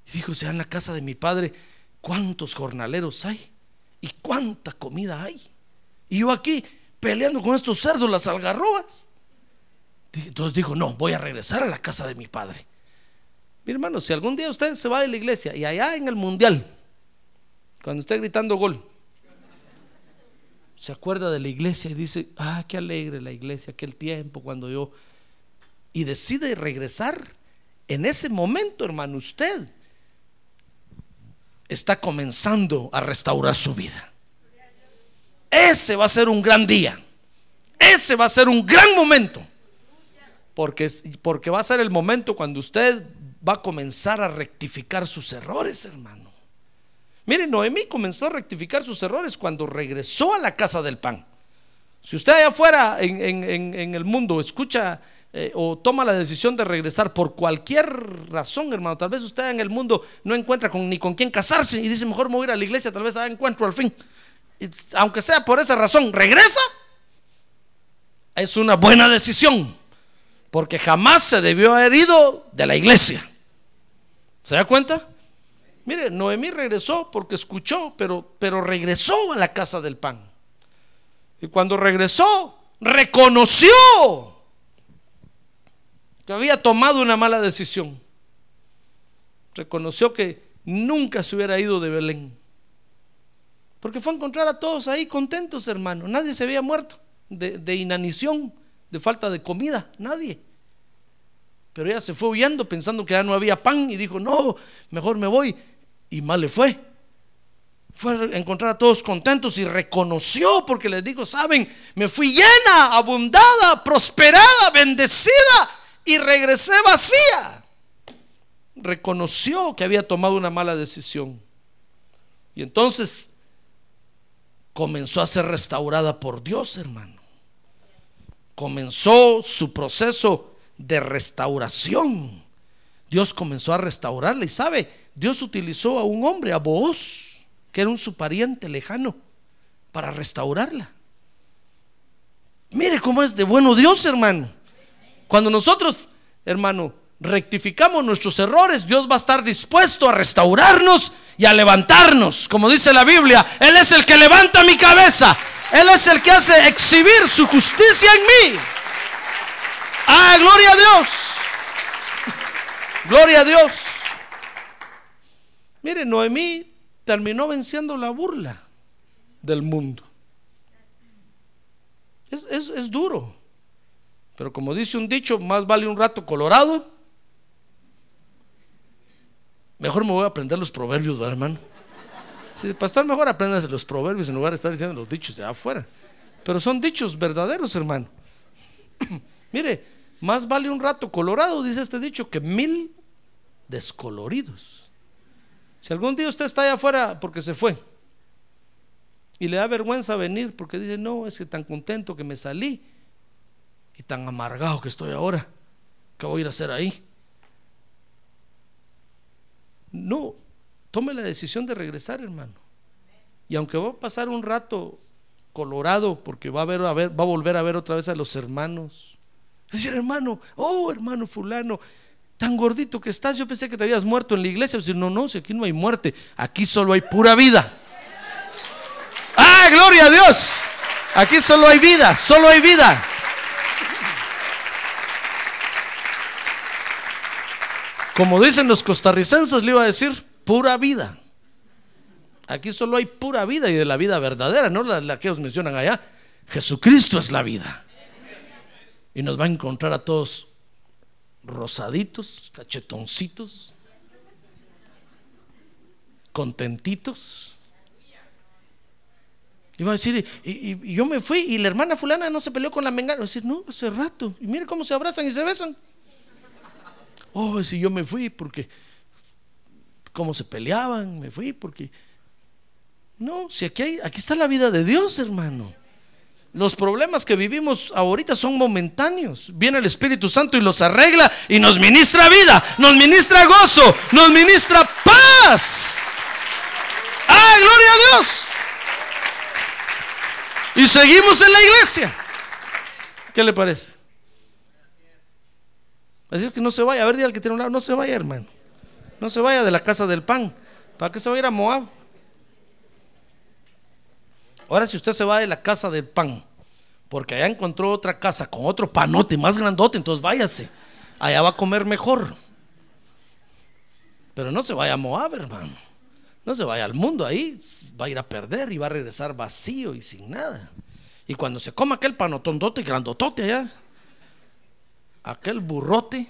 B: Y dijo, sea en la casa de mi padre, ¿cuántos jornaleros hay? ¿Y cuánta comida hay? Y yo aquí peleando con estos cerdos, las algarrobas. Entonces dijo, no, voy a regresar a la casa de mi padre. Mi hermano, si algún día usted se va de la iglesia y allá en el mundial, cuando esté gritando gol, se acuerda de la iglesia y dice, ah, qué alegre la iglesia, aquel tiempo cuando yo... Y decide regresar, en ese momento, hermano, usted está comenzando a restaurar su vida. Ese va a ser un gran día. Ese va a ser un gran momento. Porque, porque va a ser el momento cuando usted va a comenzar a rectificar sus errores, hermano. Miren, Noemí comenzó a rectificar sus errores cuando regresó a la casa del pan. Si usted allá afuera en el mundo escucha eh, o toma la decisión de regresar por cualquier razón, hermano, tal vez usted en el mundo no encuentra ni con quién casarse y dice, mejor me voy a ir a la iglesia, tal vez encuentro al fin. Aunque sea por esa razón, regresa. Es una buena decisión, porque jamás se debió haber ido de la iglesia. ¿Se da cuenta? Mire, Noemí regresó porque escuchó, pero, pero regresó a la casa del pan. Y cuando regresó, reconoció que había tomado una mala decisión. Reconoció que nunca se hubiera ido de Belén. Porque fue a encontrar a todos ahí contentos, hermano. Nadie se había muerto de, inanición, de falta de comida, nadie. Pero ella se fue huyendo pensando que ya no había pan y dijo, no, mejor me voy y mal le fue. Fue a encontrar a todos contentos y reconoció, porque les digo, saben, me fui llena, abundada, prosperada, bendecida y regresé vacía. Reconoció que había tomado una mala decisión. Y entonces comenzó a ser restaurada por Dios, hermano. Comenzó su proceso de restauración. Dios comenzó a restaurarla y sabe, Dios utilizó a un hombre, a Booz, que era un su pariente lejano, para restaurarla. Mire cómo es de bueno Dios, hermano. Cuando nosotros, hermano, rectificamos nuestros errores, Dios va a estar dispuesto a restaurarnos y a levantarnos. Como dice la Biblia, Él es el que levanta mi cabeza. Él es el que hace exhibir su justicia en mí. Ah, gloria a Dios. Gloria a Dios. Mire, Noemí terminó venciendo la burla. del mundo. Es, es- es duro. Pero como dice un dicho, más vale un rato colorado. Mejor me voy a aprender los proverbios, ¿verdad, hermano? Sí, pastor, mejor aprendas los proverbios en lugar de estar diciendo los dichos de afuera. Pero son dichos verdaderos, hermano. Mire, más vale un rato colorado, dice este dicho, que mil descoloridos. Si algún día usted está allá afuera porque se fue y le da vergüenza venir porque dice, no, es que tan contento que me salí y tan amargado que estoy ahora, ¿qué voy a ir a hacer ahí? No, tome la decisión de regresar, hermano. Y aunque va a pasar un rato colorado, porque va a, ver, va a volver a ver otra vez a los hermanos. Decir, hermano, oh hermano fulano, tan gordito que estás, yo pensé que te habías muerto en la iglesia. Decir, no, no, si aquí no hay muerte, aquí solo hay pura vida. ¡Ah, gloria a Dios! Aquí solo hay vida, solo hay vida. Como dicen los costarricenses, le iba a decir, pura vida. Aquí solo hay pura vida y de la vida verdadera, no la, la que ellos mencionan allá. Jesucristo es la vida. Y nos va a encontrar a todos rosaditos, cachetoncitos, contentitos. Va a decir, y, yo me fui y la hermana fulana no se peleó con la mengana. Va a decir, no, hace rato. Y mire cómo se abrazan y se besan. Oh, si yo me fui porque, cómo se peleaban, me fui porque... No, si aquí, hay, aquí está la vida de Dios, hermano. Los problemas que vivimos ahorita son momentáneos. Viene el Espíritu Santo y los arregla y nos ministra vida, nos ministra gozo, nos ministra paz. ¡Ah, gloria a Dios! Y seguimos en la iglesia. ¿Qué le parece? Así es que no se vaya. A ver, dile al que tiene un lado, no se vaya, hermano. No se vaya de la casa del pan. ¿Para qué se va a ir a Moab? Ahora, si usted se va de la casa del pan, porque allá encontró otra casa con otro panote más grandote, entonces váyase. Allá va a comer mejor. Pero no se vaya a Moab, hermano. No se vaya al mundo ahí, va a ir a perder y va a regresar vacío y sin nada. Y cuando se coma aquel panotondote grandotote allá, aquel burrote,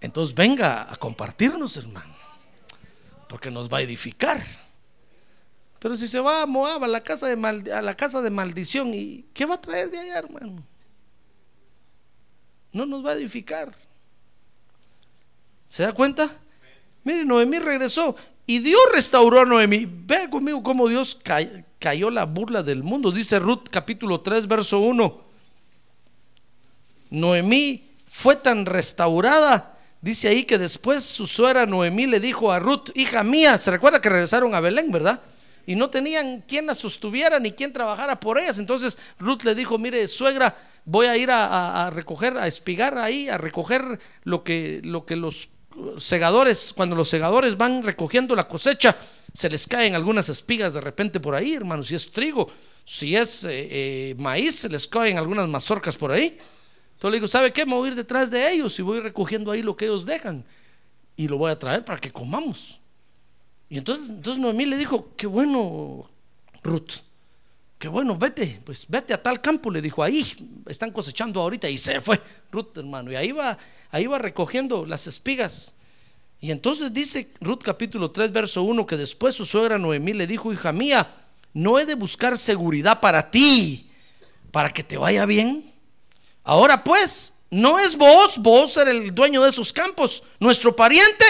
B: entonces venga a compartirnos, hermano, porque nos va a edificar. Pero si se va a Moab, a la casa de, a la casa de maldición, ¿y qué va a traer de allá, hermano? No nos va a edificar. ¿Se da cuenta? Mire, Noemí regresó y Dios restauró a Noemí. Vea conmigo cómo Dios ca- cayó la burla del mundo. Dice Ruth capítulo 3, verso 1. Noemí fue tan restaurada. Dice ahí que después su suegra Noemí le dijo a Ruth, hija mía, se recuerda que regresaron a Belén, ¿verdad? Y no tenían quien la sostuviera ni quien trabajara por ellas. Entonces Ruth le dijo, mire, suegra, voy a ir a, a- a recoger, a espigar ahí, a recoger lo que, lo que los segadores, cuando los segadores van recogiendo la cosecha, se les caen algunas espigas de repente por ahí, hermano. Si es trigo, si es eh, eh, maíz, se les caen algunas mazorcas por ahí. Entonces le digo, ¿sabe qué? Me voy a ir detrás de ellos y voy recogiendo ahí lo que ellos dejan. Y lo voy a traer para que comamos. Y entonces, entonces Noemí le dijo, qué bueno, Ruth, qué bueno, vete, pues vete a tal campo, le dijo, ahí están cosechando ahorita. Y se fue Ruth, hermano. Y ahí va, ahí va recogiendo las espigas. Y entonces dice Ruth capítulo 3, verso 1, que después su suegra Noemí le dijo, hija mía, no he de buscar seguridad para ti, para que te vaya bien. Ahora pues, no es vos, vos ser el dueño de esos campos, nuestro pariente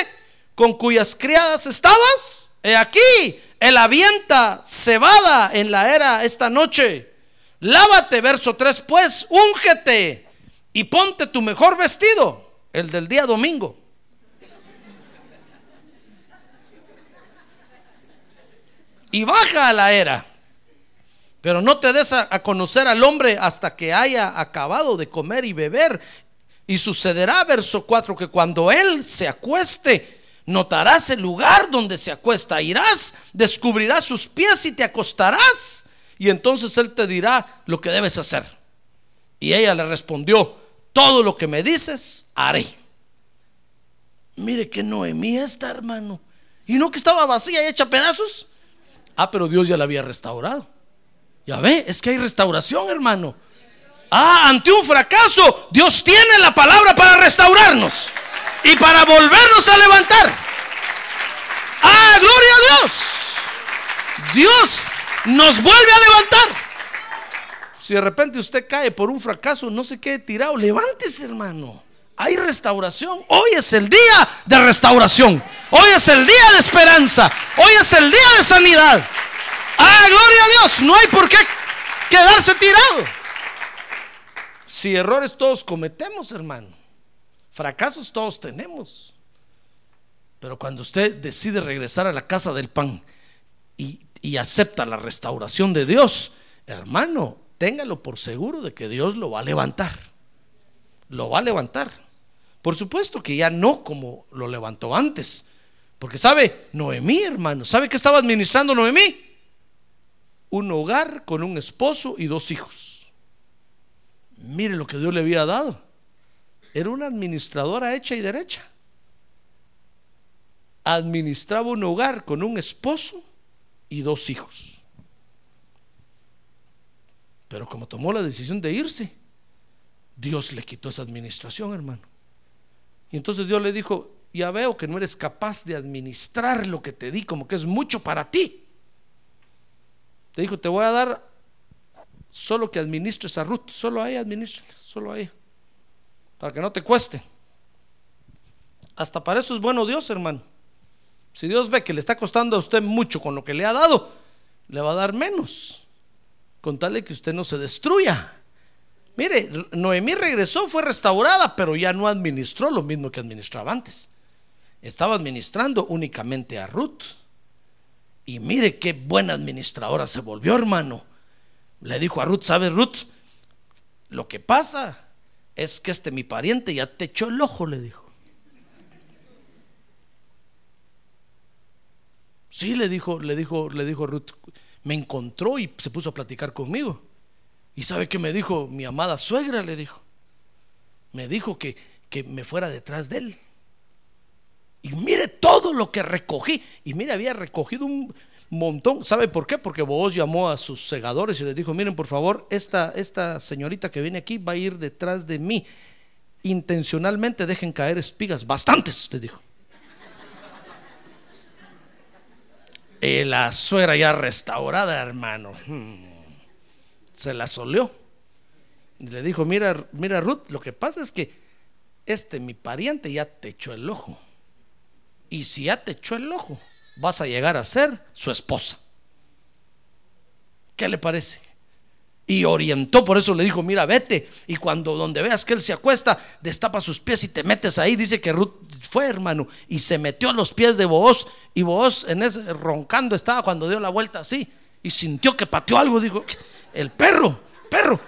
B: con cuyas criadas estabas. He aquí, él avienta cebada en la era esta noche. Lávate, verso 3, pues, úngete y ponte tu mejor vestido, el del día domingo. Y baja a la era. Pero no te des a, conocer al hombre hasta que haya acabado de comer y beber. Y sucederá, verso 4, que cuando él se acueste, notarás el lugar donde se acuesta. Irás, descubrirás sus pies y te acostarás. Y entonces él te dirá lo que debes hacer. Y ella le respondió, todo lo que me dices, haré. Mire que Noemí está, hermano. Y no que estaba vacía y hecha pedazos. Ah, pero Dios ya la había restaurado. Ya ve, es que hay restauración, hermano. Ah, ante un fracaso, Dios tiene la palabra para restaurarnos y para volvernos a levantar. Ah, gloria a Dios. Dios nos vuelve a levantar. Si de repente usted cae por un fracaso, no se quede tirado, levántese, hermano. Hay restauración. Hoy es el día de restauración. Hoy es el día de esperanza. Hoy es el día de sanidad. Ah, gloria a Dios. No hay por qué quedarse tirado. Si errores todos cometemos, hermano. Fracasos todos tenemos. Pero cuando usted decide regresar a la casa del pan y, acepta la restauración de Dios, hermano, téngalo por seguro de que Dios lo va a levantar. Lo va a levantar. Por supuesto que ya no como lo levantó antes. Porque sabe, Noemí, hermano, ¿sabe qué estaba administrando Noemí? Un hogar con un esposo y dos hijos. Mire lo que Dios le había dado. Era una administradora hecha y derecha. Administraba un hogar con un esposo y dos hijos. Pero como tomó la decisión de irse, Dios le quitó esa administración, hermano. Y entonces Dios le dijo, ya veo que no eres capaz de administrar lo que te di, como que es mucho para ti. Te dijo, te voy a dar solo que administres a Ruth, solo a ella administra, solo a ella, para que no te cueste. Hasta para eso es bueno Dios, hermano. Si Dios ve que le está costando a usted mucho con lo que le ha dado, le va a dar menos con tal de que usted no se destruya. Mire, Noemí regresó, fue restaurada, pero ya no administró lo mismo que administraba antes. Estaba administrando únicamente a Ruth. Y mire qué buena administradora se volvió, hermano. Le dijo a Ruth, ¿sabes, Ruth? Lo que pasa es que este mi pariente ya te echó el ojo, le dijo. Sí, le dijo, le dijo, le dijo Ruth, me encontró y se puso a platicar conmigo. ¿Y sabe qué me dijo mi amada suegra? Le dijo. Me dijo que, que me fuera detrás de él. Y mire todo lo que recogí. Y mire, había recogido un montón. ¿Sabe por qué? Porque vos llamó a sus segadores y les dijo, miren, por favor, esta, esta señorita que viene aquí va a ir detrás de mí. Intencionalmente dejen caer espigas. Bastantes, les dijo. Y la suegra ya restaurada, hermano, hmm, se la soleó. Y le dijo, mira, mira Ruth, lo que pasa es que este mi pariente ya te echó el ojo. Y si ya te echó el ojo, vas a llegar a ser su esposa. ¿Qué le parece? y orientó, por eso le dijo, mira, vete, y cuando donde veas que él se acuesta, destapa sus pies y te metes ahí, dice que Ruth fue hermano, y se metió a los pies de Booz, y Booz en ese roncando estaba cuando dio la vuelta así, y sintió que pateó algo, dijo, el perro, perro,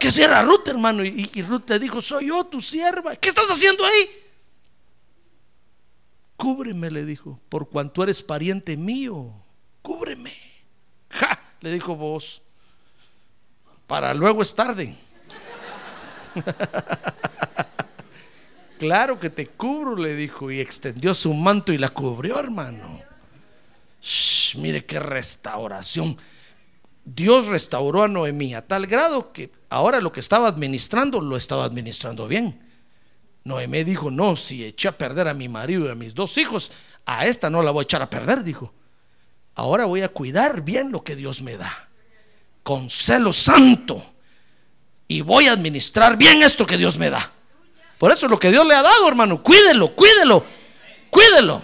B: que si Ruth, hermano, y, y Ruth le dijo, soy yo, tu sierva, ¿qué estás haciendo ahí? Cúbreme, le dijo, por cuanto eres pariente mío, cúbreme. Ja, le dijo vos para luego es tarde. claro que te cubro, le dijo, y extendió su manto y la cubrió, hermano. mire qué restauración. Dios restauró a Noemí a tal grado que ahora lo que estaba administrando lo estaba administrando bien. Noemí dijo, no, si eché a perder a mi marido y a mis dos hijos, a esta no la voy a echar a perder, dijo. Ahora voy a cuidar bien lo que Dios me da con celo santo y voy a administrar bien esto que Dios me da. Por eso es lo que Dios le ha dado, hermano. Cuídelo, cuídelo, cuídelo.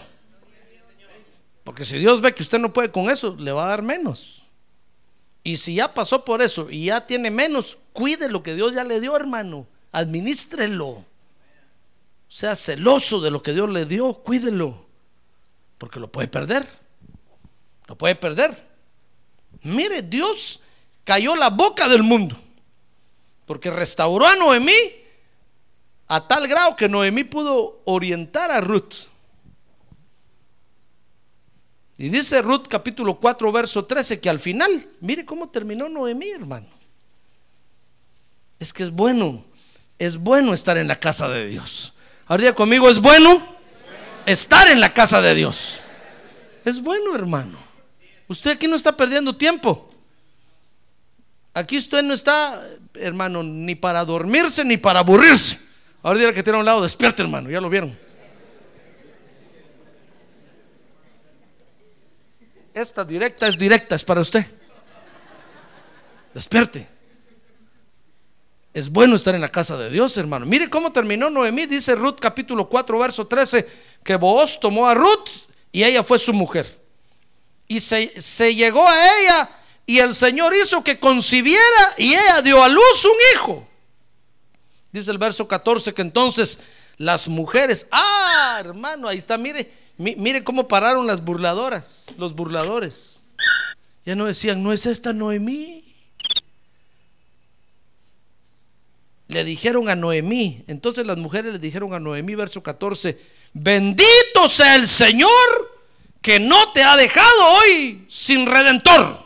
B: Porque si Dios ve que usted no puede con eso, le va a dar menos. Y si ya pasó por eso y ya tiene menos, cuide lo que Dios ya le dio, hermano. Administrelo. Sea celoso de lo que Dios le dio, cuídelo. Porque lo puede perder. Lo puede perder. Mire, Dios cayó la boca del mundo. Porque restauró a Noemí a tal grado que Noemí pudo orientar a Ruth. Y dice Ruth capítulo 4, verso 13, que al final, mire cómo terminó Noemí, hermano. Es que es bueno, es bueno estar en la casa de Dios. Ahora conmigo, es bueno estar en la casa de Dios. Es bueno, hermano. Usted aquí no está perdiendo tiempo. Aquí usted no está, hermano, ni para dormirse ni para aburrirse. Ahora dirá que tiene a un lado, despierte, hermano, ya lo vieron. Esta directa es directa, es para usted. Despierte. Es bueno estar en la casa de Dios, hermano. Mire cómo terminó Noemí, dice Ruth capítulo 4, verso 13, que Booz tomó a Ruth y ella fue su mujer. Y se, se llegó a ella y el Señor hizo que concibiera y ella dio a luz un hijo. Dice el verso 14 que entonces las mujeres, ah, hermano, ahí está, mire, mire cómo pararon las burladoras, los burladores. Ya no decían, no es esta Noemí. Le dijeron a Noemí, entonces las mujeres le dijeron a Noemí, verso 14, bendito sea el Señor que no te ha dejado hoy sin redentor.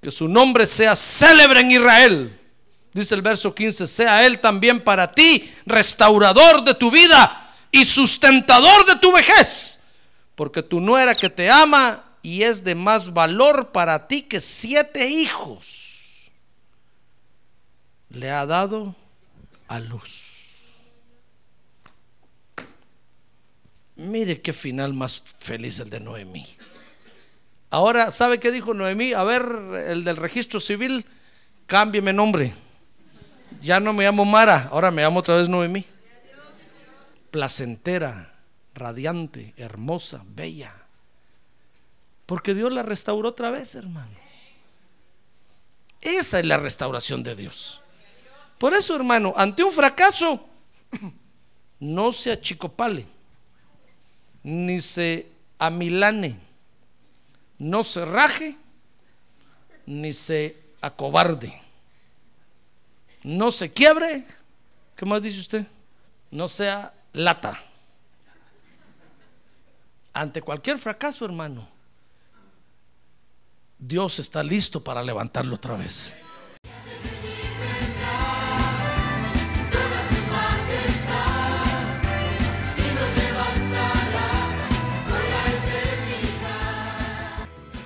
B: Que su nombre sea célebre en Israel. Dice el verso 15, sea Él también para ti restaurador de tu vida y sustentador de tu vejez. Porque tu nuera que te ama y es de más valor para ti que siete hijos, le ha dado a luz. Mire qué final más feliz el de Noemí. Ahora, ¿sabe qué dijo Noemí? A ver, el del registro civil, cámbieme nombre. Ya no me llamo Mara, ahora me llamo otra vez Noemí. Placentera, radiante, hermosa, bella. Porque Dios la restauró otra vez, hermano. Esa es la restauración de Dios. Por eso, hermano, ante un fracaso, no se achicopale, ni se amilane no se raje ni se acobarde. No se quiebre. ¿Qué más dice usted? No sea lata. Ante cualquier fracaso, hermano, Dios está listo para levantarlo otra vez.